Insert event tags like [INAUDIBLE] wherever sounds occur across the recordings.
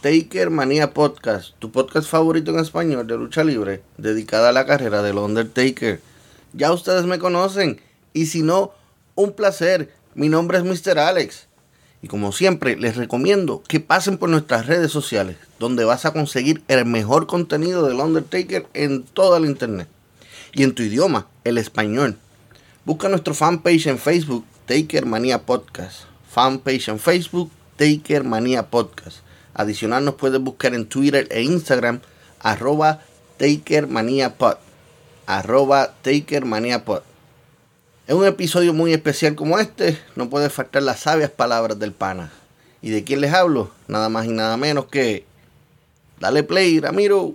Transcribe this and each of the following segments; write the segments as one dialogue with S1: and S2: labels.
S1: Taker Manía Podcast, tu podcast favorito en español de lucha libre, dedicada a la carrera del Undertaker. Ya ustedes me conocen, y si no, un placer. Mi nombre es Mr. Alex. Y como siempre, les recomiendo que pasen por nuestras redes sociales, donde vas a conseguir el mejor contenido del Undertaker en toda el internet. Y en tu idioma, el español. Busca nuestro fanpage en Facebook, Taker Manía Podcast. Fanpage en Facebook, Taker Manía Podcast. Adicional nos puedes buscar en Twitter e Instagram, arroba TakerManiaPod. Arroba TakerManiaPod. En un episodio muy especial como este, no puede faltar las sabias palabras del pana. ¿Y de quién les hablo? Nada más y nada menos que... Dale play, Ramiro.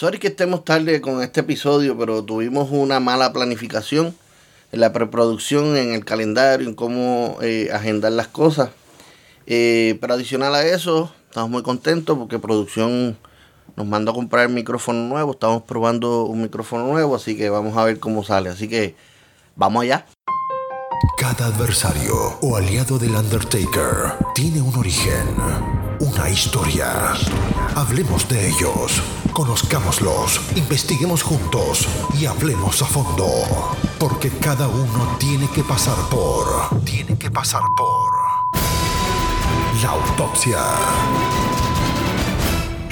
S1: Sorry que estemos tarde con este episodio, pero tuvimos una mala planificación en la preproducción, en el calendario, en cómo eh, agendar las cosas. Eh, pero adicional a eso, estamos muy contentos porque producción nos mandó a comprar el micrófono nuevo. Estamos probando un micrófono nuevo, así que vamos a ver cómo sale. Así que vamos allá.
S2: Cada adversario o aliado del Undertaker tiene un origen, una historia. Hablemos de ellos, conozcámoslos, investiguemos juntos y hablemos a fondo. Porque cada uno tiene que pasar por... Tiene que pasar por... La autopsia.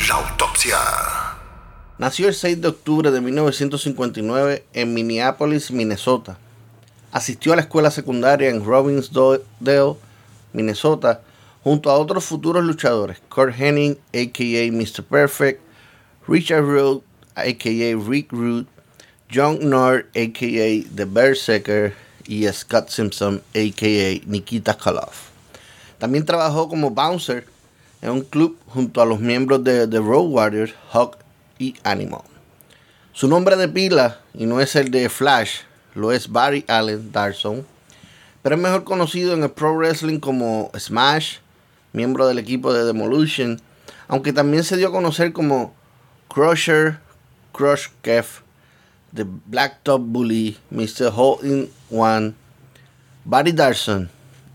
S2: La autopsia.
S1: Nació el 6 de octubre de 1959 en Minneapolis, Minnesota. Asistió a la escuela secundaria en Robbinsdale, Minnesota, junto a otros futuros luchadores, Kurt Hennig, a.k.a. Mr. Perfect, Richard Root, a.k.a. Rick Root, John Nord, a.k.a. The Berserker, y Scott Simpson, a.k.a. Nikita Koloff. También trabajó como bouncer en un club junto a los miembros de The Road Warriors, Hawk y Animal. Su nombre de pila, y no es el de Flash, lo es Barry Allen Darson, pero es mejor conocido en el pro wrestling como Smash, miembro del equipo de Demolition, aunque también se dio a conocer como Crusher, Crush Kev, The Blacktop Bully, Mr. Hole in One, Barry Darson,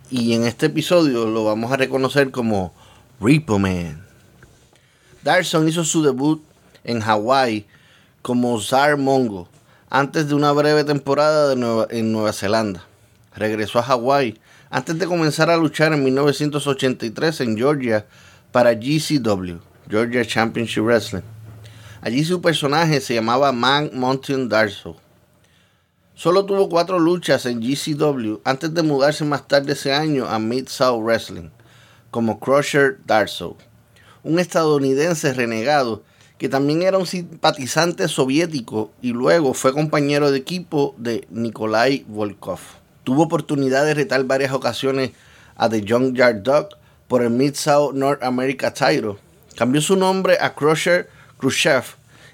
S1: y en este episodio lo vamos a reconocer como Repo Man. Darson hizo su debut en Hawái como Zar Mongo antes de una breve temporada de Nueva, en Nueva Zelanda. Regresó a Hawái antes de comenzar a luchar en 1983 en Georgia para GCW, Georgia Championship Wrestling. Allí su personaje se llamaba Man Mountain Darso. Solo tuvo cuatro luchas en GCW antes de mudarse más tarde ese año a Mid-South Wrestling como Crusher Darso, un estadounidense renegado que también era un simpatizante soviético y luego fue compañero de equipo de Nikolai Volkov. Tuvo oportunidad de retar varias ocasiones a The Young Yard Dog por el Mid-South North America Title. Cambió su nombre a Crusher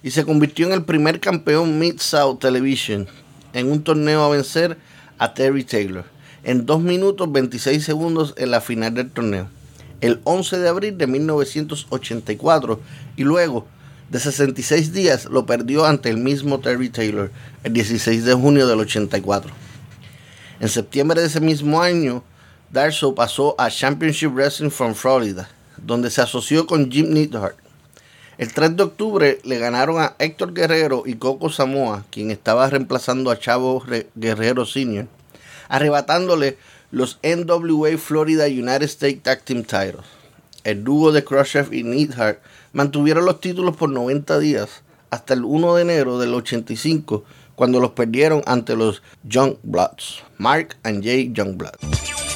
S1: Y se convirtió en el primer campeón Mid-South Television en un torneo a vencer a Terry Taylor. en 2 minutos 26 segundos en la final del torneo, el 11 de abril de 1984, y luego de 66 días lo perdió ante el mismo Terry Taylor el 16 de junio del 84. En septiembre de ese mismo año, Darso pasó a Championship Wrestling from Florida, donde se asoció con Jim Neidhart. El 3 de octubre le ganaron a Héctor Guerrero y Coco Samoa, quien estaba reemplazando a Chavo Guerrero Sr., arrebatándole los NWA Florida United States Tag Team Titles. El dúo de Khrushchev y Neidhart mantuvieron los títulos por 90 días hasta el 1 de enero del 85, cuando los perdieron ante los Youngbloods, Mark and Jay Youngblood.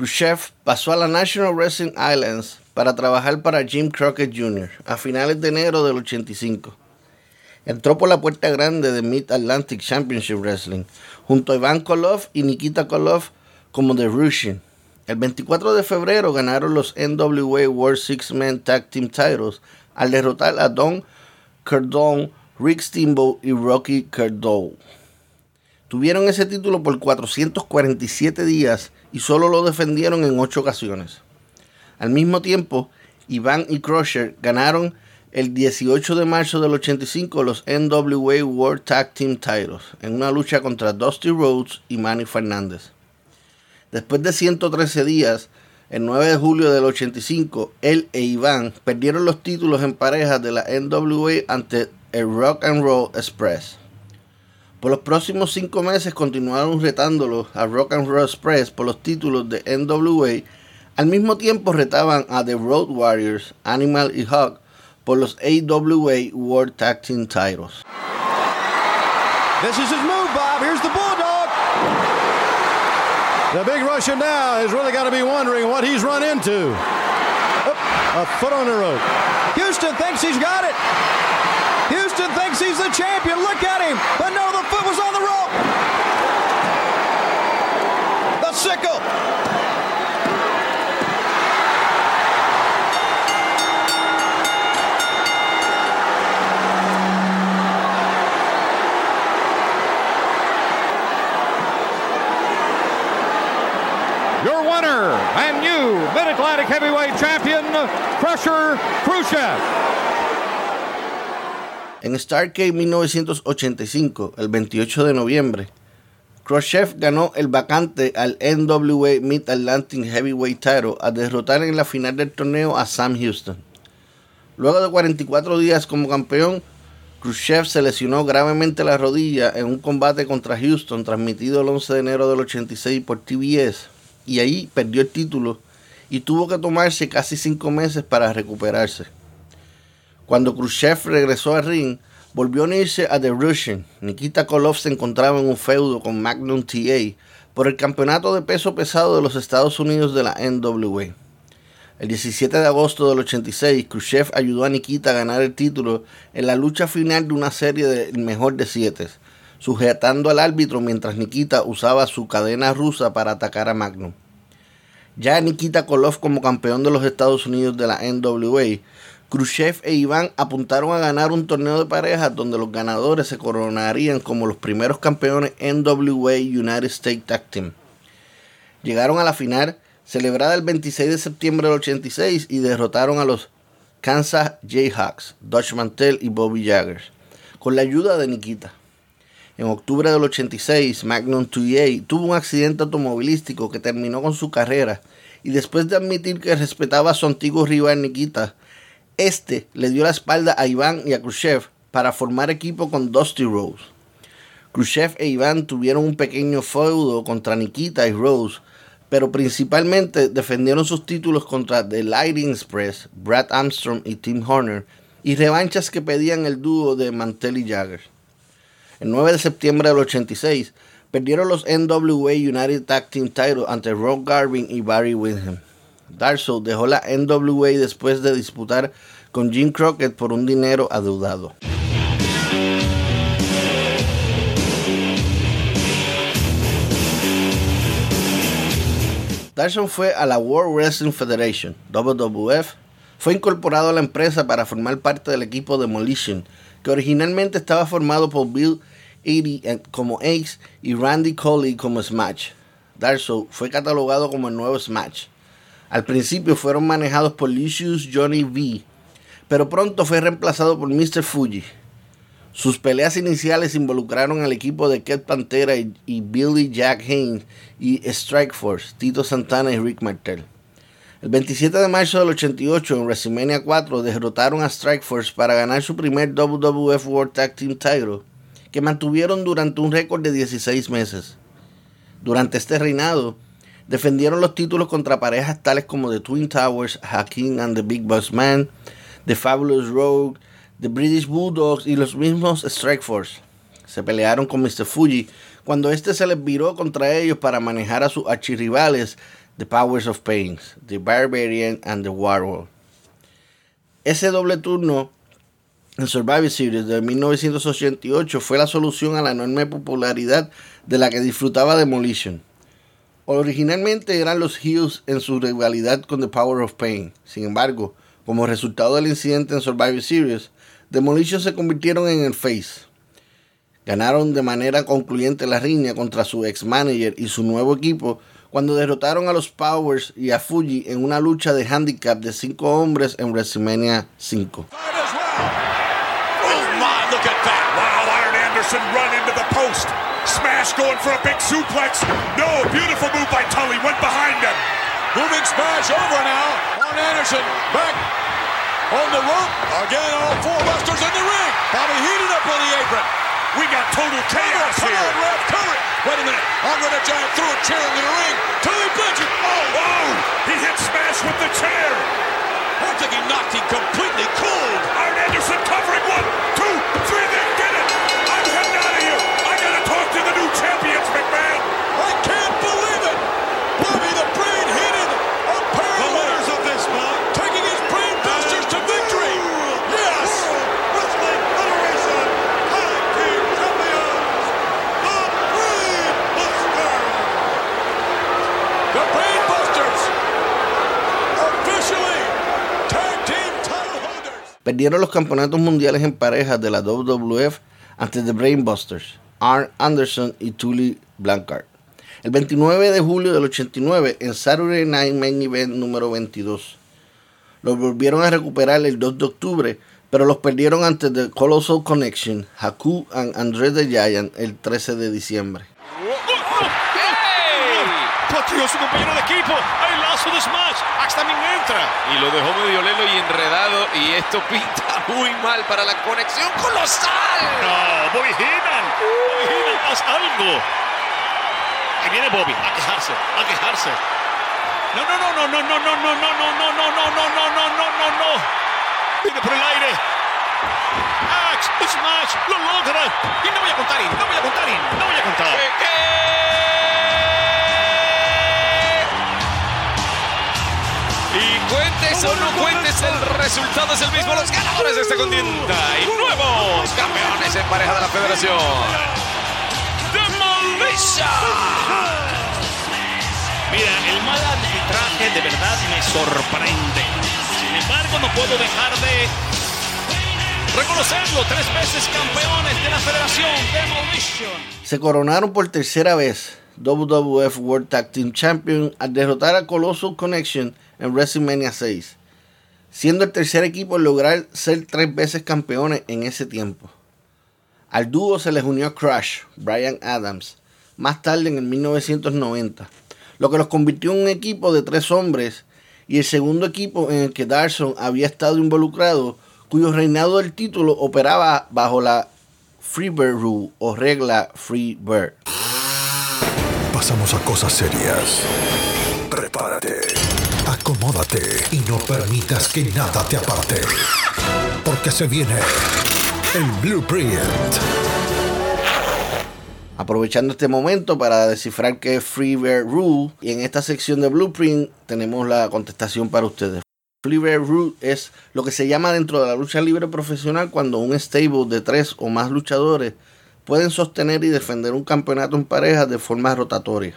S1: Khrushchev pasó a la National Wrestling Islands para trabajar para Jim Crockett Jr. a finales de enero del 85. Entró por la puerta grande de Mid Atlantic Championship Wrestling, junto a Ivan Koloff y Nikita Koloff como The Russian. El 24 de febrero ganaron los NWA World Six Man Tag Team Titles al derrotar a Don Cardone, Rick Steamboat y Rocky Cardone. Tuvieron ese título por 447 días y solo lo defendieron en 8 ocasiones. Al mismo tiempo, Iván y Crusher ganaron el 18 de marzo del 85 los NWA World Tag Team Titles en una lucha contra Dusty Rhodes y Manny Fernández. Después de 113 días, el 9 de julio del 85, él e Iván perdieron los títulos en parejas de la NWA ante el Rock and Roll Express. Por los próximos cinco meses continuaron retándolos a Rock and Roll Express por los títulos de NWA. Al mismo tiempo retaban a The Road Warriors, Animal y Hawk por los AWA World Tag Team titles.
S3: This is his move, Bob. Here's the Bulldog. The big Russian now has really got to be wondering what he's run into. a foot on the rope. Houston thinks he's got it. Houston thinks he's the champion. Look at him. But no, the foot was on the rope. The sickle. Your winner and new Mid-Atlantic Heavyweight Champion, Crusher Khrushchev.
S1: En Starcade 1985, el 28 de noviembre, Khrushchev ganó el vacante al NWA Mid Atlantic Heavyweight Title al derrotar en la final del torneo a Sam Houston. Luego de 44 días como campeón, Khrushchev se lesionó gravemente la rodilla en un combate contra Houston transmitido el 11 de enero del 86 por TBS y ahí perdió el título y tuvo que tomarse casi cinco meses para recuperarse. Cuando Khrushchev regresó al ring, volvió a unirse a The Russian. Nikita Koloff se encontraba en un feudo con Magnum TA por el campeonato de peso pesado de los Estados Unidos de la NWA. El 17 de agosto del 86, Khrushchev ayudó a Nikita a ganar el título en la lucha final de una serie de mejor de siete, sujetando al árbitro mientras Nikita usaba su cadena rusa para atacar a Magnum. Ya Nikita Koloff como campeón de los Estados Unidos de la NWA Khrushchev e Iván apuntaron a ganar un torneo de parejas donde los ganadores se coronarían como los primeros campeones NWA United States Tag Team. Llegaron a la final, celebrada el 26 de septiembre del 86, y derrotaron a los Kansas Jayhawks, Dutch Mantel y Bobby Jaggers, con la ayuda de Nikita. En octubre del 86, Magnum 2A tuvo un accidente automovilístico que terminó con su carrera, y después de admitir que respetaba a su antiguo rival Nikita, este le dio la espalda a Iván y a Khrushchev para formar equipo con Dusty Rose. Khrushchev e Iván tuvieron un pequeño feudo contra Nikita y Rose, pero principalmente defendieron sus títulos contra The Lighting Express, Brad Armstrong y Tim Horner, y revanchas que pedían el dúo de Mantel y Jagger. El 9 de septiembre del 86, perdieron los NWA United Tag Team Title ante Rob Garvin y Barry Windham. Darso dejó la NWA después de disputar con Jim Crockett por un dinero adeudado. Darson fue a la World Wrestling Federation, WWF, fue incorporado a la empresa para formar parte del equipo Demolition, que originalmente estaba formado por Bill Eadie como Ace y Randy Coley como Smash. Darso fue catalogado como el nuevo Smash. Al principio fueron manejados por Lucius Johnny V, pero pronto fue reemplazado por Mr. Fuji. Sus peleas iniciales involucraron al equipo de Ket Pantera y, Billy Jack Haynes y Strike Force, Tito Santana y Rick Martel. El 27 de marzo del 88 en WrestleMania 4 derrotaron a Strike Force para ganar su primer WWF World Tag Team Title, que mantuvieron durante un récord de 16 meses. Durante este reinado, defendieron los títulos contra parejas tales como The Twin Towers, Hakim and the Big Boss Man, The Fabulous Rogue, The British Bulldogs y los mismos Strike Force. Se pelearon con Mr. Fuji cuando este se les viró contra ellos para manejar a sus archirrivales The Powers of Pain, The Barbarian and The Warlord. Ese doble turno en Survivor Series de 1988 fue la solución a la enorme popularidad de la que disfrutaba Demolition. Originalmente eran los Heels en su rivalidad con The Power of Pain. Sin embargo, como resultado del incidente en Survivor Series, Demolition se convirtieron en el face. Ganaron de manera concluyente la riña contra su ex manager y su nuevo equipo cuando derrotaron a los Powers y a Fuji en una lucha de handicap de cinco hombres en WrestleMania 5.
S4: Smash going for a big suplex. No, beautiful move by Tully. Went behind him. Moving smash over now on Anderson. Back on the rope. Again, all four busters in the ring. Bobby heated up on the apron. We got total chaos Come here. On, ref, cover it. Wait a minute. Andre the Giant threw a chair into the ring. Tully Blanchard. Oh, whoa. He hit Smash with the chair. I think he knocked him completely cold. Arn Anderson covering one, two, three. Champions, McMahon. I can't believe it. Bobby the Brain the winners of this match taking his Brain Busters to victory. Yes. Wrestling Federation Tag Team Champions, the Brain Busters. The Brain Busters officially tag team title holders.
S1: Perdieron los campeonatos mundiales en parejas de la WWF ante The Brainbusters, Arn Anderson y Tully Blanchard. El 29 de julio del 89 en Saturday Night Main Event número 22. Los volvieron a recuperar el 2 de octubre, pero los perdieron ante The Colossal Connection, Haku and André the Giant el 13 de diciembre.
S5: Su compañero de equipo. Lazo de Smash. Axe también entra. Y lo dejó medio lelo y enredado. Y esto pinta muy mal para la conexión colosal.
S6: No, Bobby Heenan. Bobby Heenan, haz algo. Ahí viene Bobby a quejarse, a quejarse. No, no, no, no, no, no, no, no, no, no, no, no, no, no, no, no, no, no, no. Viene por el aire. Axe, Smash, lo logra. Y no voy a contar, no voy a contar, no voy a contar.
S5: Y cuentes o no cuentes, el resultado es el mismo. Los ganadores de esta contienda y nuevos campeones en pareja de la federación. Demolition.
S6: Mira, el mal arbitraje de verdad me sorprende. Sin embargo, no puedo dejar de reconocerlo. Tres veces campeones de la federación Demolition.
S1: Se coronaron por tercera vez WWF World Tag Team Champion al derrotar a Colossal Connection en WrestleMania 6, siendo el tercer equipo en lograr ser tres veces campeones en ese tiempo. Al dúo se les unió Crush, Brian Adams, más tarde en el 1990, lo que los convirtió en un equipo de tres hombres y el segundo equipo en el que Darson había estado involucrado, cuyo reinado del título operaba bajo la Freebird Rule o regla Freebird.
S2: Pasamos a cosas serias. Prepárate, acomódate y no permitas que nada te aparte. Porque se viene el Blueprint.
S1: Aprovechando este momento para descifrar qué es Freebird Rule y en esta sección de Blueprint tenemos la contestación para ustedes. Freebird Rule es lo que se llama dentro de la lucha libre profesional cuando un stable de tres o más luchadores pueden sostener y defender un campeonato en pareja de forma rotatoria.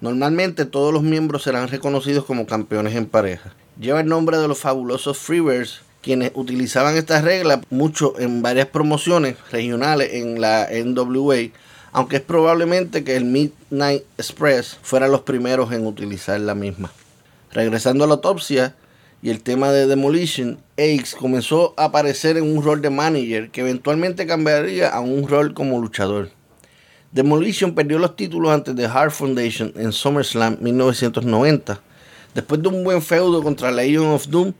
S1: Normalmente todos los miembros serán reconocidos como campeones en pareja. Lleva el nombre de los fabulosos Freebirds, quienes utilizaban esta regla mucho en varias promociones regionales en la NWA, aunque es probablemente que el Midnight Express fueran los primeros en utilizar la misma. Regresando a la autopsia y el tema de Demolition, Ace comenzó a aparecer en un rol de manager que eventualmente cambiaría a un rol como luchador. Demolition perdió los títulos ante The Heart Foundation en SummerSlam 1990. Después de un buen feudo contra Legion of Doom,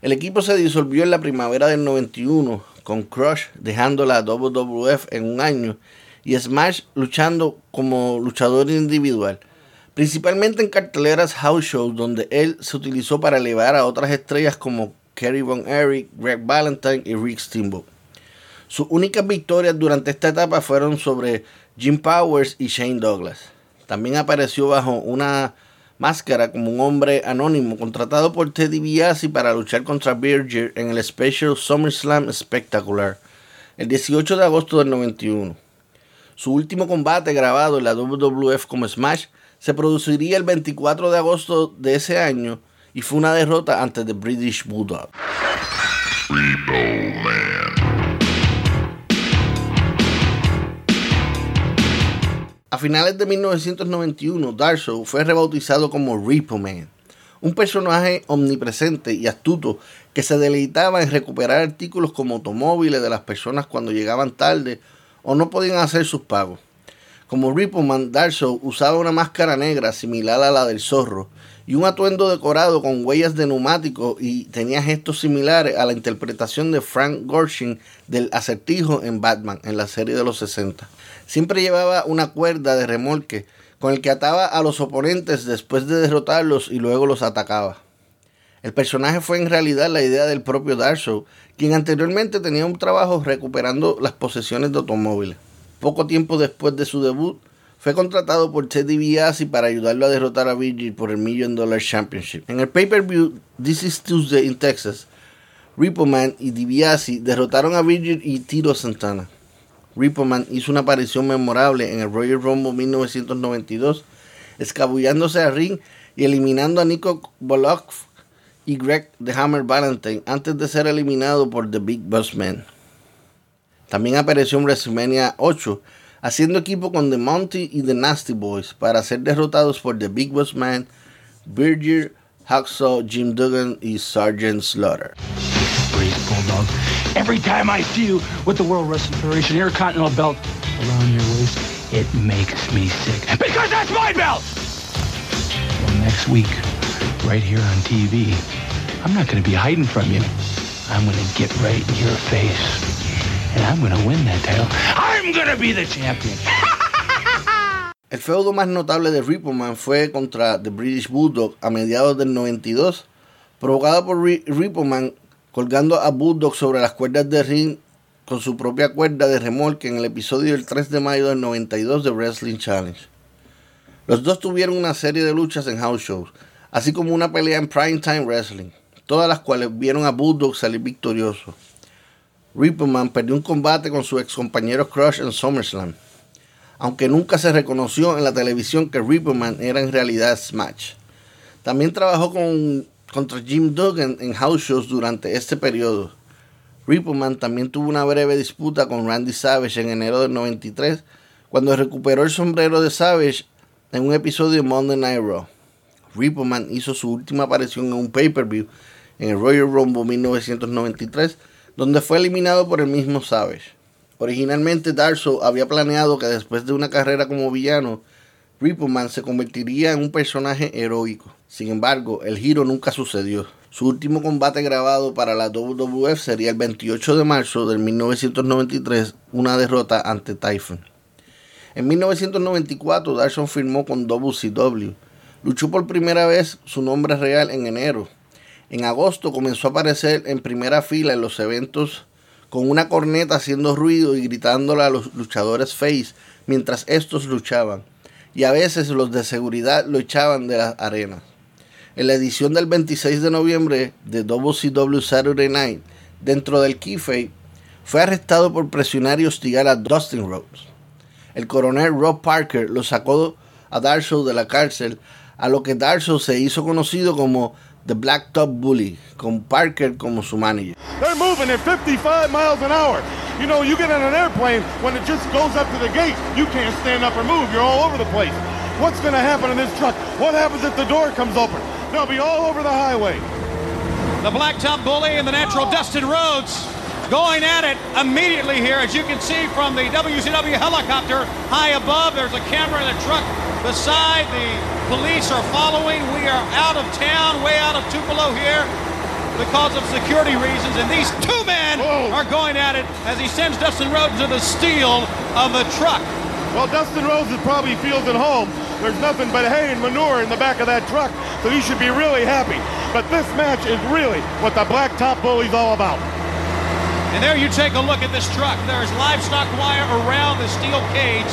S1: el equipo se disolvió en la primavera del 91 con Crush dejando la WWF en un año y Smash luchando como luchador individual, principalmente en carteleras house shows donde él se utilizó para elevar a otras estrellas como Kerry Von Erich, Greg Valentine y Rick Steamboat. Sus únicas victorias durante esta etapa fueron sobre Jim Powers y Shane Douglas. También apareció bajo una máscara como un hombre anónimo contratado por Teddy DiBiase para luchar contra Virgil en el Special SummerSlam Spectacular el 18 de agosto del 91. Su último combate grabado en la WWF como Smash se produciría el 24 de agosto de ese año y fue una derrota ante The British Bulldog. A finales de 1991, Darso fue rebautizado como Repo Man, un personaje omnipresente y astuto que se deleitaba en recuperar artículos como automóviles de las personas cuando llegaban tarde o no podían hacer sus pagos. Como Repo Man, Darso usaba una máscara negra similar a la del zorro y un atuendo decorado con huellas de neumático y tenía gestos similares a la interpretación de Frank Gorshin del acertijo en Batman en la serie de los 60. Siempre llevaba una cuerda de remolque con el que ataba a los oponentes después de derrotarlos y luego los atacaba. El personaje fue en realidad la idea del propio Darso, quien anteriormente tenía un trabajo recuperando las posesiones de automóviles. Poco tiempo después de su debut, fue contratado por Teddy DiBiase para ayudarlo a derrotar a Virgil por el Million Dollar Championship. En el pay-per-view This is Tuesday in Texas, Repo Man y DiBiase derrotaron a Virgil y Tito Santana. Ripperman hizo una aparición memorable en el Royal Rumble 1992, escabullándose a ring y eliminando a Nico Bolok y Greg The Hammer Valentine antes de ser eliminado por The Big Boss Man. También apareció en WrestleMania 8, haciendo equipo con The Monty y The Nasty Boys para ser derrotados por The Big Boss Man, Virgil, Hacksaw, Jim Duggan y Sergeant Slaughter. Every time I see you with the World Wrestling Federation Intercontinental belt around your waist, it makes me sick. Because that's my belt! Well, next week, right here on TV, I'm not going to be hiding from you. I'm going to get right in your face. And I'm to win that title. I'm to be the champion. [LAUGHS] El feudo más notable de Ripperman fue contra The British Bulldog a mediados del 92, provocado por Ripperman colgando a Bulldog sobre las cuerdas de ring con su propia cuerda de remolque en el episodio del 3 de mayo del 92 de Wrestling Challenge. Los dos tuvieron una serie de luchas en house shows, así como una pelea en Primetime Wrestling, todas las cuales vieron a Bulldog salir victorioso. Ripperman perdió un combate con su ex compañero Crush en SummerSlam, aunque nunca se reconoció en la televisión que Ripperman era en realidad Smash. También trabajó con contra Jim Duggan en house shows durante este periodo. Rippleman también tuvo una breve disputa con Randy Savage en enero del 93, cuando recuperó el sombrero de Savage en un episodio de Monday Night Raw. Rippleman hizo su última aparición en un pay-per-view en el Royal Rumble 1993, donde fue eliminado por el mismo Savage. Originalmente Darso había planeado que después de una carrera como villano, Rippleman se convertiría en un personaje heroico. Sin embargo, el giro nunca sucedió. Su último combate grabado para la WWF sería el 28 de marzo de 1993, una derrota ante Typhon. En 1994, Darson firmó con WCW. Luchó por primera vez su nombre real en enero. En agosto comenzó a aparecer en primera fila en los eventos con una corneta haciendo ruido y gritándole a los luchadores face mientras estos luchaban y a veces los de seguridad lo echaban de las arenas. En la edición del 26 de noviembre de WCW Saturday Night, dentro del keyfabe, fue arrestado por presionar y hostigar a Dustin Rhodes. El coronel Rob Parker lo sacó a Darso de la cárcel, a lo que Darso se hizo conocido como The Black Top Bully, con Parker como su manager.
S7: They're moving at 55 miles an hour. You know, you get in an airplane, when it just goes up to the gate, you can't stand up or move. You're all over the place. What's going to happen in this truck? What happens if the door comes open? They'll be all over the highway.
S3: The Blacktop Bully and the natural Dustin Rhodes going at it immediately here. As you can see from the WCW helicopter high above, there's a camera in the truck beside. The police are following. We are out of town, way out of Tupelo here because of security reasons. And these two men
S7: Whoa.
S3: are going at it as he sends Dustin Rhodes to the steel of the truck.
S7: Well, Dustin Rhodes probably feels at home. There's nothing but hay and manure in the back of that truck, so he should be really happy. But this match is really what the Blacktop Bully's all about.
S3: And there you take a look at this truck. There's livestock wire around the steel cage.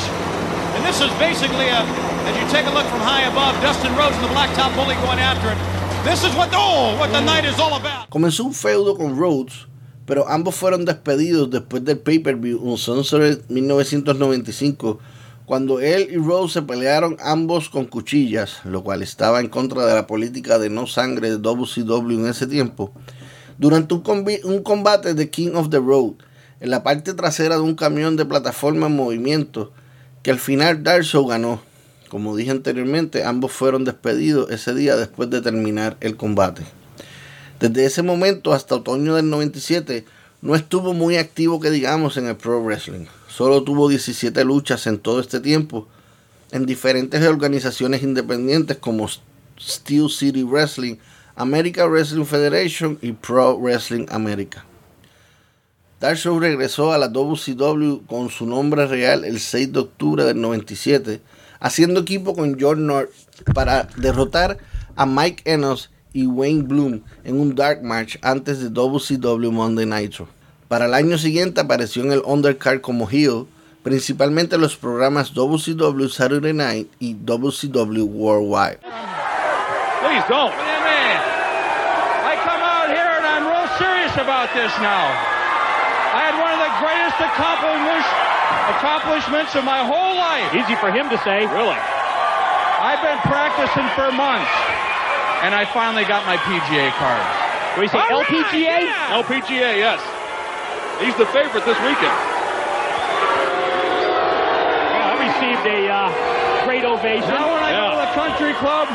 S3: And this is basically a, as you take a look from high above, Dustin Rhodes and the Blacktop Bully going after it. This is what, oh, what the night is all about.
S1: Comenzó un feudo con Rhodes, pero ambos fueron despedidos después del pay-per-view un Sunset 1995, cuando él y Rhodes se pelearon ambos con cuchillas, lo cual estaba en contra de la política de no sangre de WCW en ese tiempo, durante un, combate de King of the Road, en la parte trasera de un camión de plataforma en movimiento, que al final Darso ganó. Como dije anteriormente, ambos fueron despedidos ese día después de terminar el combate. Desde ese momento hasta otoño del 97 no estuvo muy activo que digamos en el pro wrestling. Solo tuvo 17 luchas en todo este tiempo en diferentes organizaciones independientes como Steel City Wrestling, American Wrestling Federation y Pro Wrestling America. Darshow regresó a la WCW con su nombre real el 6 de octubre del 97, haciendo equipo con John North para derrotar a Mike Enos y Wayne Bloom en un Dark Match antes de WCW Monday Nitro. Para el año siguiente apareció en el undercard como heel, principalmente en los programas WCW Saturday Night y WCW Worldwide.
S8: Please don't. Serious about this now. I had one of the greatest accomplishments accomplishments of my whole life.
S9: Easy for him to say.
S8: Really? I've been practicing for months, and I finally got my PGA card.
S9: What do you say,
S8: All right,
S9: LPGA?
S8: yeah.
S4: LPGA, yes. He's the favorite this weekend.
S9: I received a uh, great ovation.
S8: Now when I go to the country club,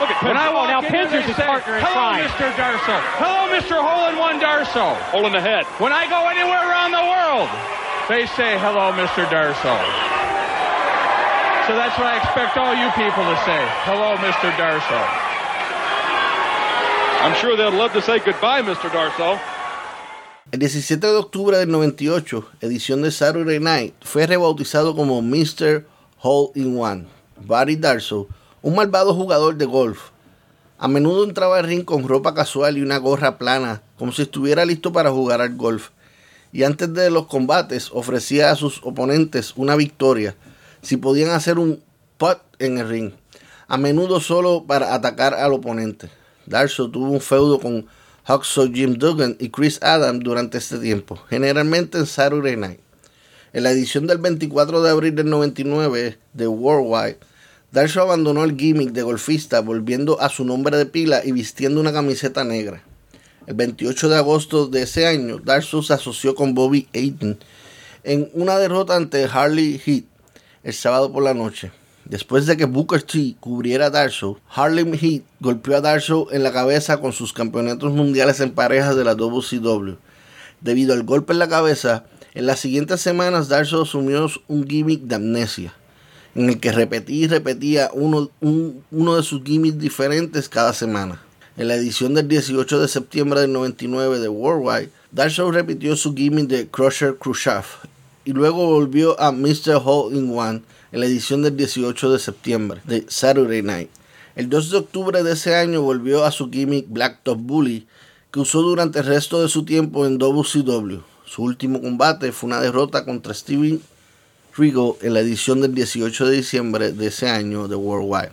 S4: Look at
S8: when I
S4: Penn.
S8: walk
S9: now
S8: in,
S9: Pinzer's
S8: they
S9: his
S8: say,
S9: partner in
S8: Hello,
S9: crime."
S8: Mr. Darso. Hello, Mr. Hole in One Darso.
S4: Hole in the head.
S8: When I go anywhere around the world, they say, hello, Mr. Darso. So that's what I expect all you people to say. Hello, Mr. Darso.
S4: I'm sure they'd love to say goodbye, Mr. Darso.
S1: El 17 de octubre del 98, edición de Saturday Night, fue rebautizado como Mr. Hole in One. Barry Darso, un malvado jugador de golf. A menudo entraba al ring con ropa casual y una gorra plana, como si estuviera listo para jugar al golf. Y antes de los combates ofrecía a sus oponentes una victoria si podían hacer un putt en el ring, a menudo solo para atacar al oponente. Darso tuvo un feudo con Huxley, Jim Duggan y Chris Adams durante este tiempo, generalmente en Saturday Night. En la edición del 24 de abril del 99 de Worldwide, Darso abandonó el gimmick de golfista volviendo a su nombre de pila y vistiendo una camiseta negra. El 28 de agosto de ese año, Darso se asoció con Bobby Eaton en una derrota ante Harley Heat el sábado por la noche. Después de que Booker T cubriera a Darso, Harlem Heat golpeó a Darso en la cabeza con sus campeonatos mundiales en parejas de la WCW. Debido al golpe en la cabeza, en las siguientes semanas Darso asumió un gimmick de amnesia, en el que repetía y repetía uno, un- uno de sus gimmicks diferentes cada semana. En la edición del 18 de septiembre del 99 de Worldwide, Darso repitió su gimmick de Crusher Khrushchev y luego volvió a Mr. Hole in One en la edición del 18 de septiembre de Saturday Night. El 2 de octubre de ese año volvió a su gimmick Black Top Bully que usó durante el resto de su tiempo en WCW. Su último combate fue una derrota contra Steven Regal en la edición del 18 de diciembre de ese año de Worldwide.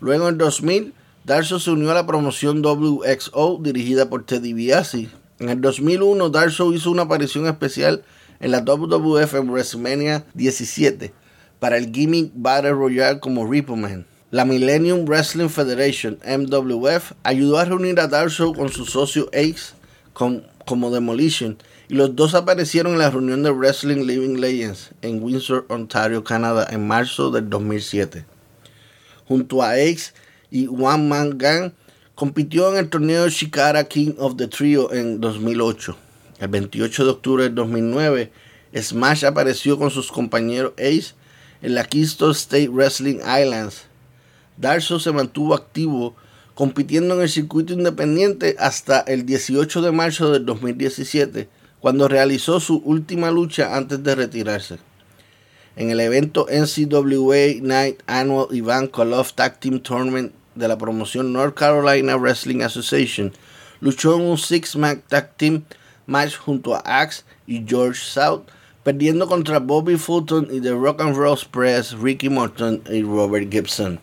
S1: Luego en 2000, Darso se unió a la promoción WXO dirigida por Teddy Biasi. En el 2001, Darso hizo una aparición especial en la WWF en WrestleMania 17, para el Gimmick Battle Royale como Repo Man. La Millennium Wrestling Federation, MWF, ayudó a reunir a Darso con su socio Ace como Demolition y los dos aparecieron en la reunión de Wrestling Living Legends en Windsor, Ontario, Canadá en marzo del 2007. Junto a Ace y One Man Gang, compitió en el torneo Shikara King of the Trio en 2008. El 28 de octubre del 2009, Smash apareció con sus compañeros Ace en la Keystone State Wrestling Islands. Darso se mantuvo activo compitiendo en el circuito independiente hasta el 18 de marzo del 2017, cuando realizó su última lucha antes de retirarse. En el evento NCWA Night Annual Event Call Tag Team Tournament de la promoción North Carolina Wrestling Association, luchó en un six-man tag team match junto a Axe y George South, perdiendo contra Bobby Fulton y The Rock and Roll Press, Ricky Morton y Robert Gibson.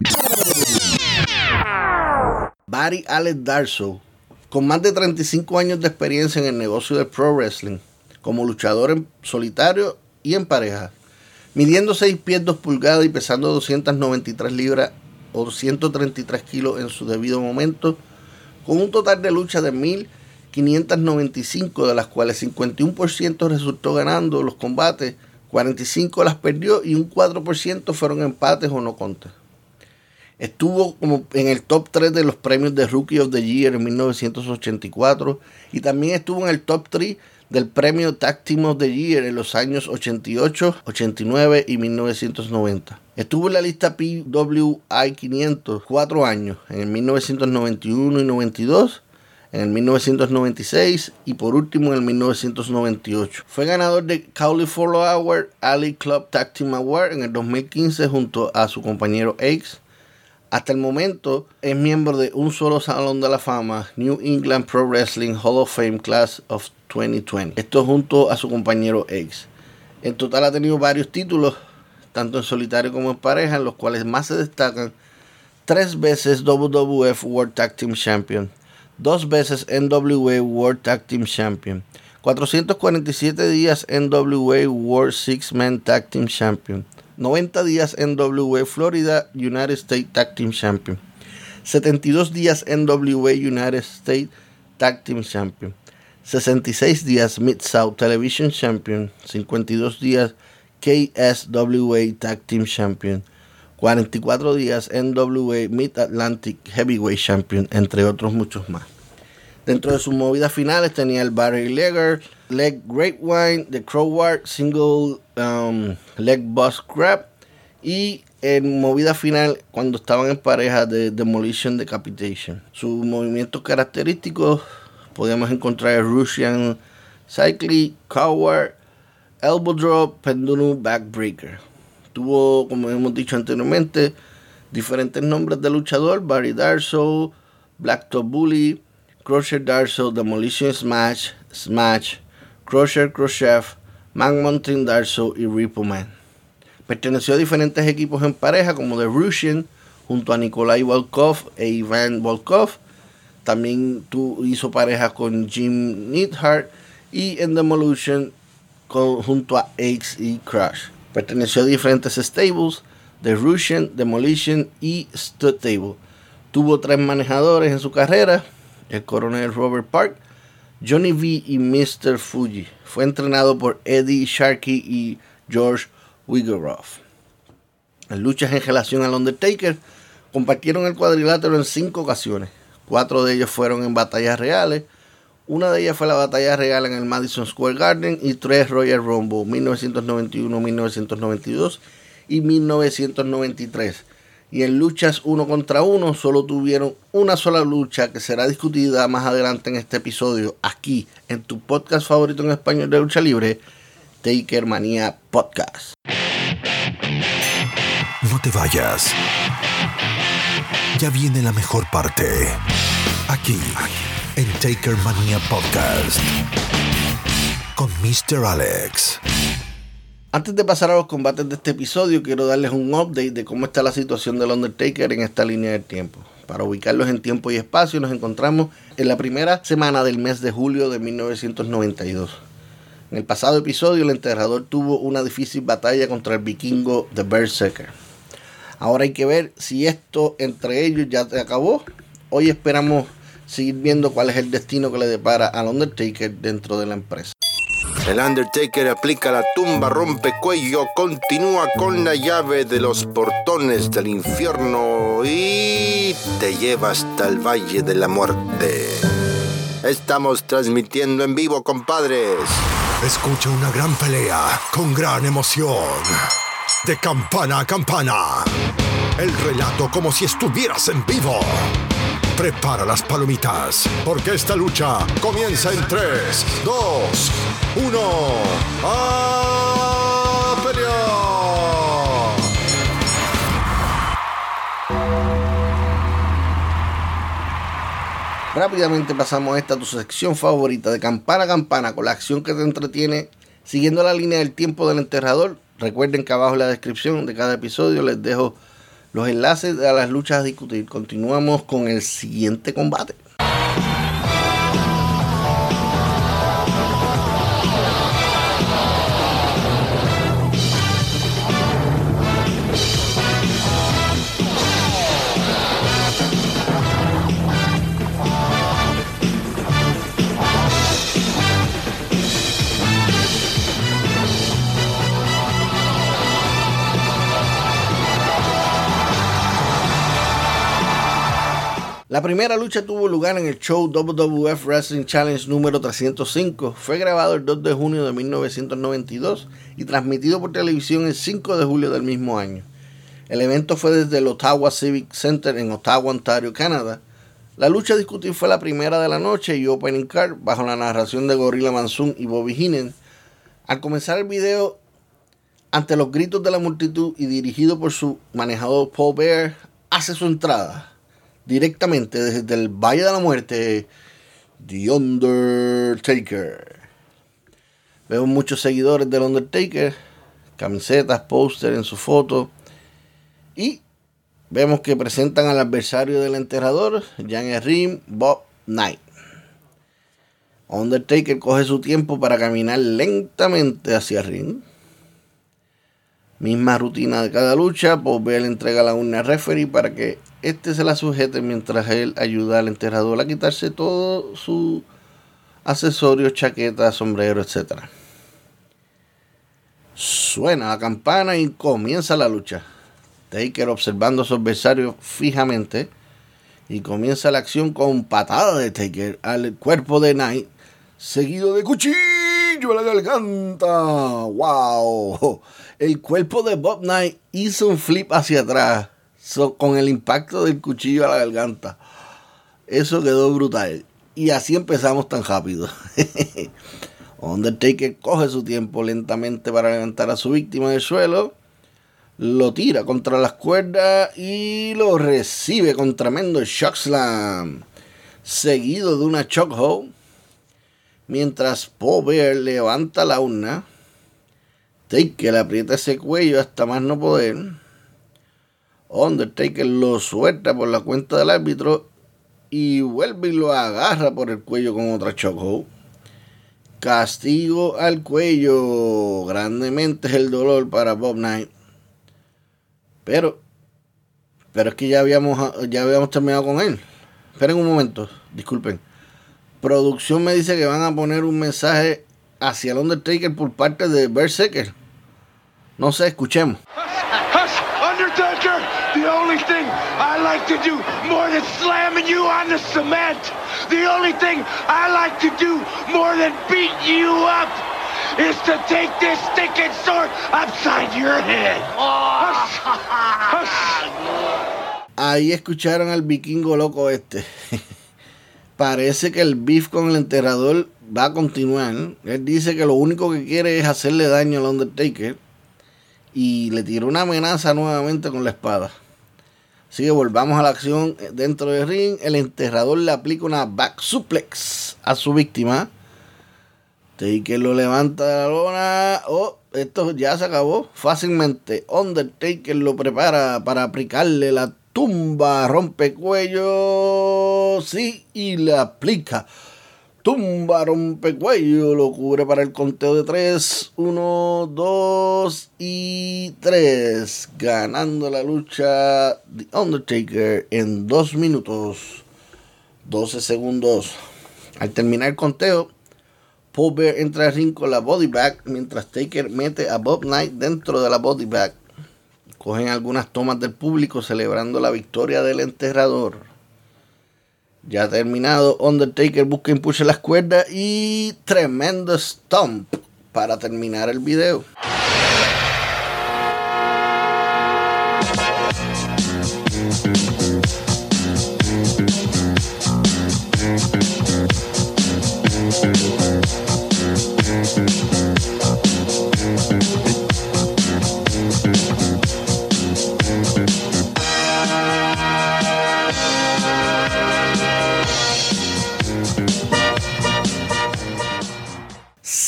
S1: Barry Alex Darso, con más de 35 años de experiencia en el negocio del pro wrestling, como luchador en solitario y en pareja, midiendo 6 pies 2 pulgadas y pesando 293 libras o 133 kilos en su debido momento, con un total de lucha de 1.595, de las cuales 51% resultó ganando los combates, 45 las perdió y un 4% fueron empates o no contas. Estuvo como en el top 3 de los premios de Rookie of the Year en 1984 y también estuvo en el top 3 del premio Tag of the Year en los años 88, 89 y 1990. Estuvo en la lista PWI 500 cuatro años, en el 1991 y 92, en el 1996 y por último en el 1998. Fue ganador de Cowley Follow Award, Ali Club Tag Award en el 2015 junto a su compañero Ace. Hasta el momento es miembro de un solo salón de la fama, New England Pro Wrestling Hall of Fame Class of 2020. Esto junto a su compañero Ace. En total ha tenido varios títulos, tanto en solitario como en pareja, en los cuales más se destacan tres veces WWF World Tag Team Champion, dos veces NWA World Tag Team Champion, 447 días NWA World Six Man Tag Team Champion, 90 días NWA Florida United States Tag Team Champion, 72 días NWA United States Tag Team Champion, 66 días Mid South Television Champion, 52 días KSWA Tag Team Champion, 44 días NWA Mid Atlantic Heavyweight Champion, entre otros muchos más. Dentro de sus movidas finales tenía el Barry Legger, Leg Great Wine, The Crowbar, Single um, Leg Boss Grab y en movida final cuando estaban en pareja de Demolition Decapitation. Sus movimientos característicos podíamos encontrar el Russian Cycle, Coward, Elbow Drop, Pendulum Backbreaker. Tuvo, como hemos dicho anteriormente, diferentes nombres de luchador, Barry Darso, Black Top Bully, Crusher Darso, Demolition Smash, Smash, Crusher Khrushchev, Man Mountain Darso y Repo Man. Perteneció a diferentes equipos en pareja como The Russian junto a Nikolai Volkov e Ivan Volkov. También hizo pareja con Jim Neidhart y en Demolition junto a Axe y Crush. Perteneció a diferentes stables, The Russian, Demolition y Stud Table. Tuvo tres manejadores en su carrera, el coronel Robert Park, Johnny V y Mr. Fuji. Fue entrenado por Eddie Sharkey y George Wiggeroff. En luchas en relación al Undertaker, compartieron el cuadrilátero en cinco ocasiones. Cuatro de ellos fueron en batallas reales. Una de ellas fue la batalla real en el Madison Square Garden y tres Royal Rumble 1991, 1992 y 1993 y en luchas uno contra uno solo tuvieron una sola lucha que será discutida más adelante en este episodio aquí en tu podcast favorito en español de lucha libre, Taker Manía Podcast.
S2: No te vayas. Ya viene la mejor parte. Aquí, en Taker Manía Podcast. Con Mr. Alex.
S1: Antes de pasar a los combates de este episodio, quiero darles un update de cómo está la situación del Undertaker en esta línea del tiempo. Para ubicarlos en tiempo y espacio, nos encontramos en la primera semana del mes de julio de 1992. En el pasado episodio, el enterrador tuvo una difícil batalla contra el vikingo The Berserker. Ahora hay que ver si esto entre ellos ya se acabó. Hoy esperamos seguir viendo cuál es el destino que le depara al Undertaker dentro de la empresa.
S2: El Undertaker aplica la tumba rompecuello, continúa con la llave de los portones del infierno y te lleva hasta el Valle de la Muerte. Estamos transmitiendo en vivo, compadres. Escucha una gran pelea con gran emoción. De campana a campana. El relato como si estuvieras en vivo. Prepara las palomitas, porque esta lucha comienza en 3, 2, 1. ¡A pelear!
S1: Rápidamente pasamos a esta tu sección favorita de campana a campana con la acción que te entretiene siguiendo la línea del tiempo del enterrador. Recuerden que abajo en la descripción de cada episodio les dejo los enlaces a las luchas a discutir. Continuamos con el siguiente combate. La primera lucha tuvo lugar en el show WWF Wrestling Challenge número 305. Fue grabado el 2 de junio de 1992 y transmitido por televisión el 5 de julio del mismo año. El evento fue desde el Ottawa Civic Center en Ottawa, Ontario, Canadá. La lucha a discutir fue la primera de la noche y opening card bajo la narración de Gorilla Monsoon y Bobby Heenan. Al comenzar el video, ante los gritos de la multitud y dirigido por su manejador Paul Bear, hace su entrada directamente desde el Valle de la Muerte, The Undertaker. Vemos muchos seguidores del Undertaker, camisetas, póster en su foto. Y vemos que presentan al adversario del enterrador, Jan Rim, Bob Knight. Undertaker coge su tiempo para caminar lentamente hacia el ring. Misma rutina de cada lucha, Paul Bell entrega la urna referee para que este se la sujete mientras él ayuda al enterrador a quitarse todo su accesorio, chaqueta, sombrero, etc. Suena la campana y comienza la lucha. Taker observando a su adversario fijamente y comienza la acción con patada de Taker al cuerpo de Knight, seguido de cuchillo a la garganta. ¡Wow! El cuerpo de Bob Knight hizo un flip hacia atrás con el impacto del cuchillo a la garganta. Eso quedó brutal. Y así empezamos tan rápido. [LAUGHS] Undertaker coge su tiempo lentamente para levantar a su víctima del suelo. Lo tira contra las cuerdas y lo recibe con tremendo shock slam. Seguido de una chokehold. Mientras Bear levanta la urna. Taker aprieta ese cuello hasta más no poder Undertaker lo suelta por la cuenta del árbitro y vuelve y lo agarra por el cuello con otra chokehold. Castigo al cuello. Grandemente es el dolor para Bob Knight. Pero, pero es que ya habíamos, ya habíamos terminado con él. Esperen un momento, disculpen. Producción me dice que van a poner un mensaje hacia el Undertaker por parte de Berserker. No sé, escuchemos.
S10: The only thing I like to do more than slamming you on the cement, the only thing I like to do more than beat you up is to take this stinking sword upside your head.
S1: Ahí escucharon al vikingo loco este. Parece que el beef con el enterrador va a continuar. Él dice que lo único que quiere es hacerle daño al Undertaker. Y le tiró una amenaza nuevamente con la espada. Así que volvamos a la acción dentro del ring. El enterrador le aplica una back suplex a su víctima. Taker lo levanta de la lona. Oh, esto ya se acabó fácilmente. Undertaker lo prepara para aplicarle la tumba, rompe cuello. Sí, y le aplica tumba, rompecuello, lo cubre para el conteo de 3, 1, 2 y 3, ganando la lucha The Undertaker en 2 minutos 12 segundos. Al terminar el conteo, Paul Bear entra al ring con la body bag mientras Taker mete a Bob Knight dentro de la body bag. Cogen algunas tomas del público celebrando la victoria del enterrador. Ya terminado, Undertaker busca impulsar las cuerdas y tremendo stomp para terminar el video.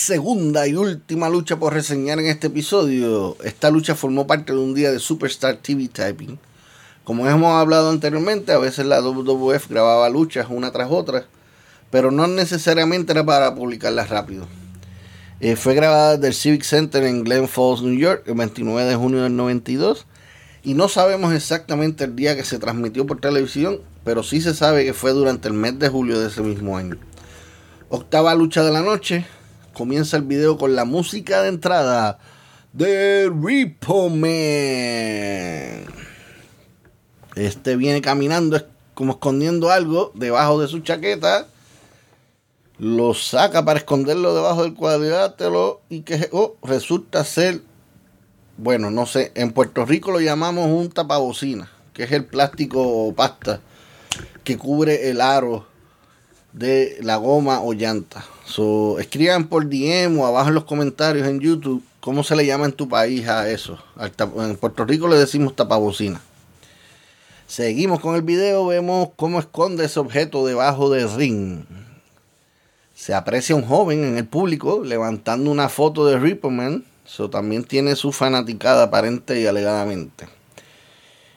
S1: Segunda y última lucha por reseñar en este episodio. Esta lucha formó parte de un día de Superstar TV Typing. Como hemos hablado anteriormente, a veces la WWF grababa luchas una tras otra, pero no necesariamente era para publicarlas rápido. Eh, fue grabada del Civic Center en Glen Falls, New York, el 29 de junio del 92. Y no sabemos exactamente el día que se transmitió por televisión, pero sí se sabe que fue durante el mes de julio de ese mismo año. Octava lucha de la noche, comienza el video con la música de entrada de Repo Man. Este viene caminando como escondiendo algo debajo de su chaqueta. Lo saca para esconderlo debajo del cuadrilátero y que oh, resulta ser, bueno, no sé, en Puerto Rico lo llamamos un tapabocina, que es el plástico o pasta que cubre el aro de la goma o llanta. So, escriban por DM o abajo en los comentarios en YouTube cómo se le llama en tu país a eso. En Puerto Rico le decimos tapabocina. Seguimos con el video, vemos cómo esconde ese objeto debajo del ring. Se aprecia un joven en el público levantando una foto de Ripperman. También tiene su fanaticada aparente y alegadamente.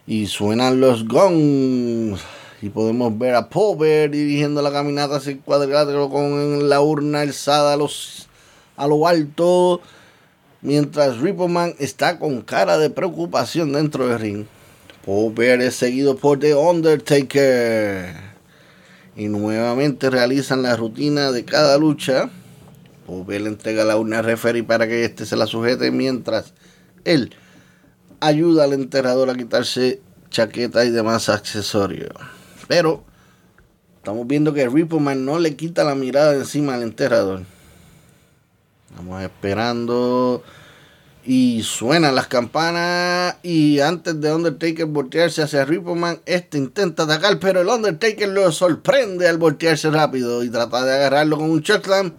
S1: Y suenan los gongs. Y podemos ver a Pover dirigiendo la caminata hacia cuadrilátero con la urna alzada a, los, a lo alto. Mientras Rippleman está con cara de preocupación dentro del ring. Pover es seguido por The Undertaker. Y nuevamente realizan la rutina de cada lucha. Pover le entrega la urna al referee para que éste se la sujete mientras él ayuda al enterrador a quitarse chaqueta y demás accesorios. Pero estamos viendo que Rippleman no le quita la mirada encima al enterrador. Estamos esperando. Y suenan las campanas. Y antes de Undertaker voltearse hacia Rippleman, este intenta atacar. Pero el Undertaker lo sorprende al voltearse rápido y trata de agarrarlo con un chokeslam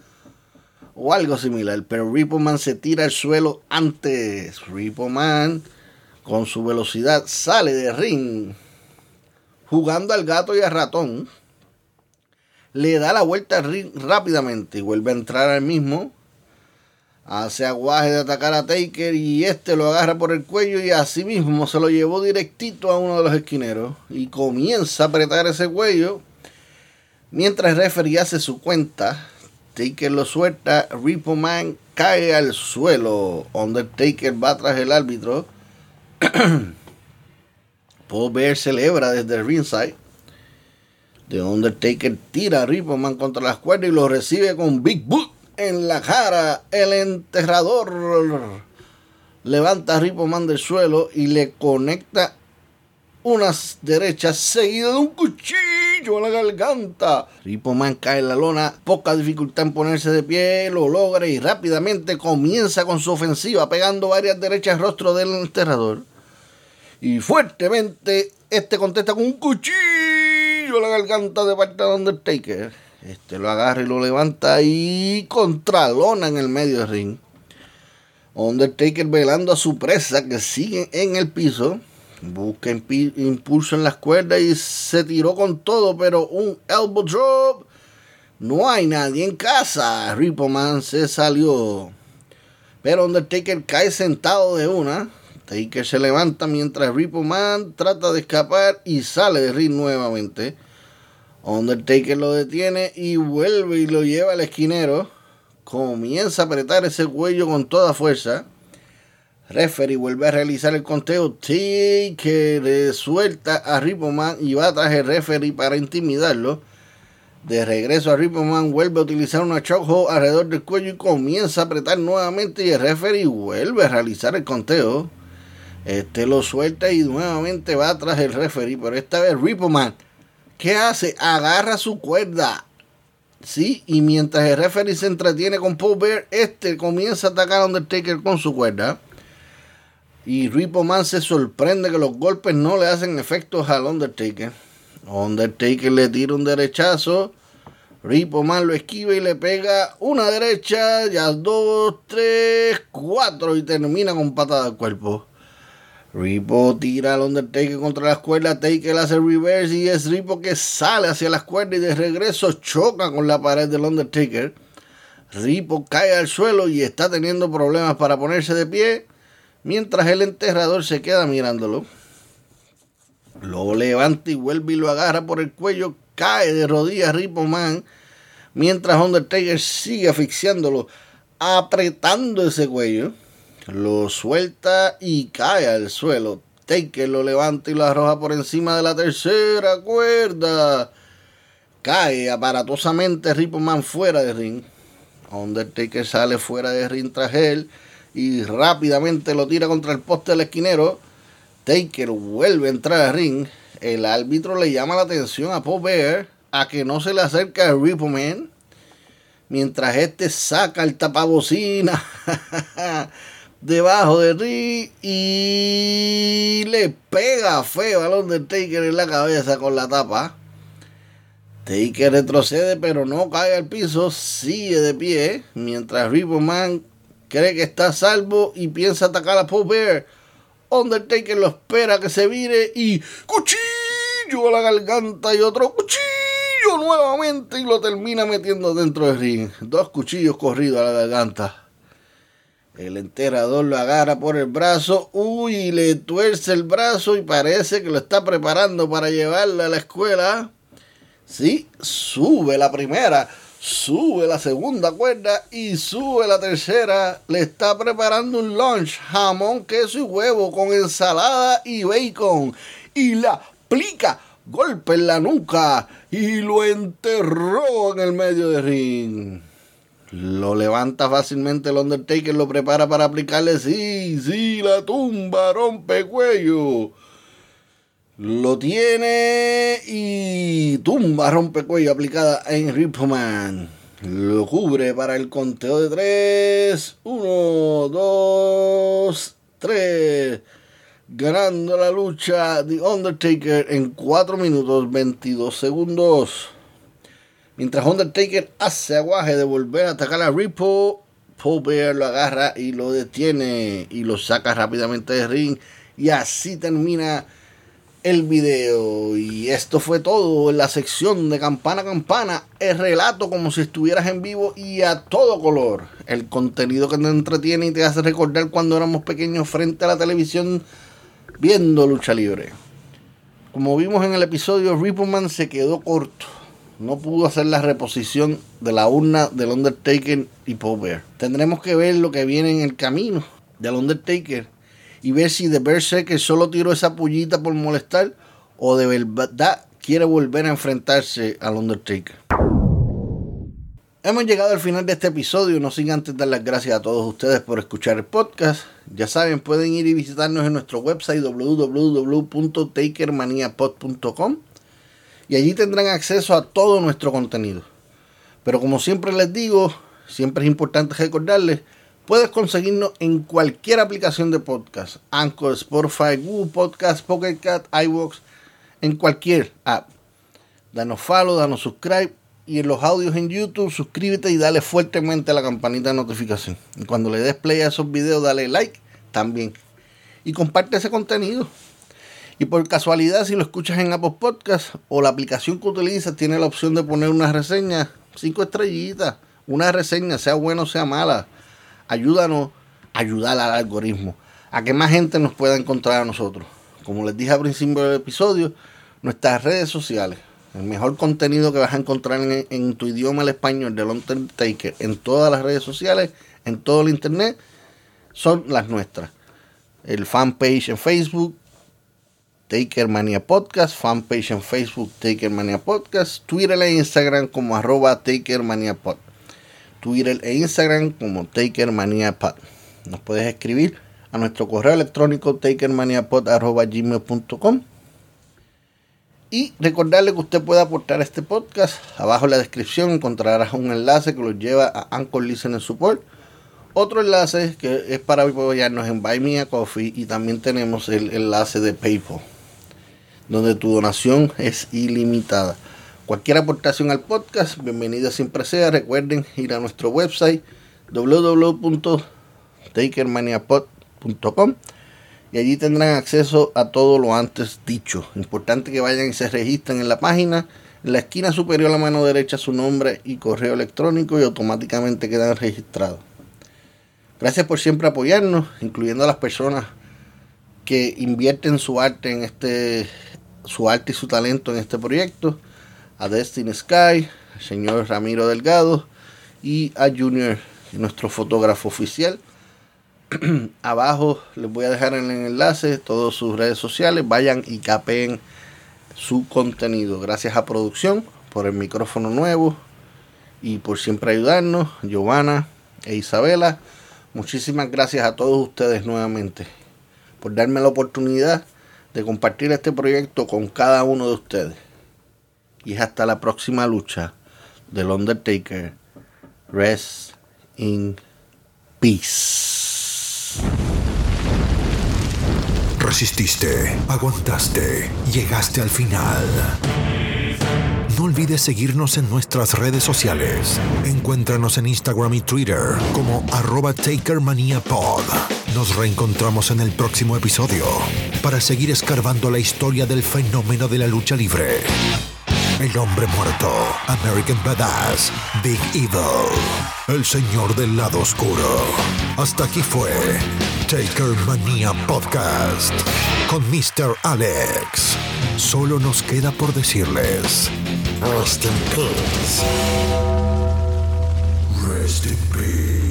S1: o algo similar. Pero Rippleman se tira al suelo antes. Rippleman, con su velocidad, sale de ring jugando al gato y al ratón, le da la vuelta rápidamente y vuelve a entrar al mismo. Hace aguaje de atacar a Taker y este lo agarra por el cuello y así mismo se lo llevó directito a uno de los esquineros y comienza a apretar ese cuello. Mientras referee hace su cuenta, Taker lo suelta, Repo Man cae al suelo. Undertaker va tras el árbitro. [CLEARS THROAT] Paul celebra desde el ringside. The Undertaker tira a Ripperman contra las cuerdas y lo recibe con Big Boot en la cara. El enterrador levanta a Ripperman del suelo y le conecta unas derechas seguidas de un cuchillo a la garganta. Ripperman cae en la lona, poca dificultad en ponerse de pie, lo logra y rápidamente comienza con su ofensiva pegando varias derechas al rostro del enterrador. Y fuertemente, este contesta con un cuchillo a la garganta de parte de Undertaker. Este lo agarra y lo levanta y contralona en el medio del ring. Undertaker velando a su presa que sigue en el piso. Busca impulso en las cuerdas y se tiró con todo, pero un elbow drop. No hay nadie en casa. Rippleman se salió. Pero Undertaker cae sentado de una. Taker se levanta mientras Ripple Man trata de escapar y sale de ring nuevamente. Undertaker lo detiene y vuelve y lo lleva al esquinero. Comienza a apretar ese cuello con toda fuerza. Referee vuelve a realizar el conteo. Taker suelta a Ripperman y va tras el referee para intimidarlo. De regreso a Ripperman vuelve a utilizar una chokehold alrededor del cuello y comienza a apretar nuevamente y el referee vuelve a realizar el conteo. Este lo suelta y nuevamente va tras el referee, pero esta vez Ripperman, ¿qué hace? Agarra su cuerda. Sí, y mientras el referee se entretiene con Paul Bear, este comienza a atacar a Undertaker con su cuerda. Y Ripperman se sorprende que los golpes no le hacen efectos al Undertaker. Undertaker le tira un derechazo. Ripperman lo esquiva y le pega una derecha, ya dos, tres, cuatro y termina con patada al cuerpo. Ripo tira al Undertaker contra las cuerdas, Taker hace reverse y es Ripo que sale hacia las cuerdas y de regreso choca con la pared del Undertaker. Ripo cae al suelo y está teniendo problemas para ponerse de pie, mientras el enterrador se queda mirándolo. Lo levanta y vuelve y lo agarra por el cuello, cae de rodillas Ripo Man, mientras Undertaker sigue asfixiándolo, apretando ese cuello. Lo suelta y cae al suelo. Taker lo levanta y lo arroja por encima de la tercera cuerda. Cae aparatosamente Ripperman fuera de ring. Undertaker sale fuera de ring tras él y rápidamente lo tira contra el poste del esquinero. Taker vuelve a entrar al ring. El árbitro le llama la atención a Paul Bear a que no se le acerque a Ripperman. Mientras este saca el tapabocina [LAUGHS] debajo de ring y le pega feo al Undertaker en la cabeza con la tapa. Taker retrocede pero no cae al piso, sigue de pie, mientras Ripperman cree que está a salvo y piensa atacar a Paul Bear. Undertaker lo espera que se vire y cuchillo a la garganta y otro cuchillo nuevamente y lo termina metiendo dentro del ring. Dos cuchillos corridos a la garganta. El enterrador lo agarra por el brazo, uy, le tuerce el brazo y parece que lo está preparando para llevarlo a la escuela. Sí, sube la primera, sube la segunda cuerda y sube la tercera. Le está preparando un lunch, jamón, queso y huevo con ensalada y bacon. Y la aplica golpe en la nuca y lo enterró en el medio del ring. Lo levanta fácilmente el Undertaker, lo prepara para aplicarle. Sí, sí, la tumba, rompe cuello. Lo tiene y tumba, rompe cuello aplicada en Ripman. Lo cubre para el conteo de tres. Uno, dos, tres. Ganando la lucha The Undertaker en 4 minutos 22 segundos. Mientras Undertaker hace aguaje de volver a atacar a Ripo, Paul lo agarra y lo detiene y lo saca rápidamente del ring. Y así termina el video. Y esto fue todo en la sección de campana a campana. El relato como si estuvieras en vivo y a todo color. El contenido que te entretiene y te hace recordar cuando éramos pequeños frente a la televisión viendo lucha libre. Como vimos en el episodio, Ripperman se quedó corto no pudo hacer la reposición de la urna del Undertaker y Paul Bear. Tendremos que ver lo que viene en el camino del Undertaker y ver si The Berserker solo tiró esa pullita por molestar o de verdad quiere volver a enfrentarse al Undertaker. Hemos llegado al final de este episodio, no sin antes dar las gracias a todos ustedes por escuchar el podcast. Ya saben, pueden ir y visitarnos en nuestro website www.takermaniapod.com y allí tendrán acceso a todo nuestro contenido. Pero como siempre les digo, siempre es importante recordarles, puedes conseguirnos en cualquier aplicación de podcast, Anchor, Spotify, Google Podcast, Pocket Cat, iVoox, en cualquier app. Danos follow, danos subscribe y en los audios en YouTube suscríbete y dale fuertemente a la campanita de notificación. Y cuando le des play a esos videos, dale like también. Y comparte ese contenido. Y por casualidad, si lo escuchas en Apple Podcast o la aplicación que utilizas, tiene la opción de poner una reseña, cinco estrellitas, una reseña, sea buena o sea mala. Ayúdanos a ayudar al algoritmo, a que más gente nos pueda encontrar a nosotros. Como les dije al principio del episodio, nuestras redes sociales, el mejor contenido que vas a encontrar en, tu idioma el español del Undertaker en todas las redes sociales, en todo el internet, son las nuestras. El fanpage en Facebook, Taker Mania Podcast, fanpage en Facebook Taker Mania Podcast, Twitter e Instagram como arroba Taker Mania Pod. Twitter e Instagram como Taker Mania Pod. Nos puedes escribir a nuestro correo electrónico takermaniapod.gmail.com y recordarle que usted puede aportar este podcast. Abajo en la descripción encontrarás un enlace que los lleva a Anchor Listener Support. Otro enlace que es para apoyarnos en Buy Me a Coffee y también tenemos el enlace de PayPal donde tu donación es ilimitada. Cualquier aportación al podcast, bienvenida siempre sea. Recuerden ir a nuestro website www.takermaniapod.com y allí tendrán acceso a todo lo antes dicho. Importante que vayan y se registren en la página. En la esquina superior a la mano derecha su nombre y correo electrónico y automáticamente quedan registrados. Gracias por siempre apoyarnos, incluyendo a las personas que invierten su arte en este su arte y su talento en este proyecto, a Destiny Sky, al señor Ramiro Delgado y a Junior, nuestro fotógrafo oficial. [CLEARS THROAT] Abajo les voy a dejar en el enlace todas sus redes sociales. Vayan y capeen su contenido. Gracias a producción por el micrófono nuevo y por siempre ayudarnos. Giovanna e Isabela. Muchísimas gracias a todos ustedes nuevamente por darme la oportunidad de compartir este proyecto con cada uno de ustedes. Y es hasta la próxima lucha del Undertaker. Rest in peace.
S2: Resististe, aguantaste, llegaste al final. No olvides seguirnos en nuestras redes sociales. Encuéntranos en Instagram y Twitter como arroba TakerManiaPod. Nos reencontramos en el próximo episodio para seguir escarbando la historia del fenómeno de la lucha libre. El hombre muerto, American Badass, Big Evil, el señor del lado oscuro. Hasta aquí fue Taker Mania Podcast con Mr. Alex. Solo nos queda por decirles: Rest in peace. Rest in peace.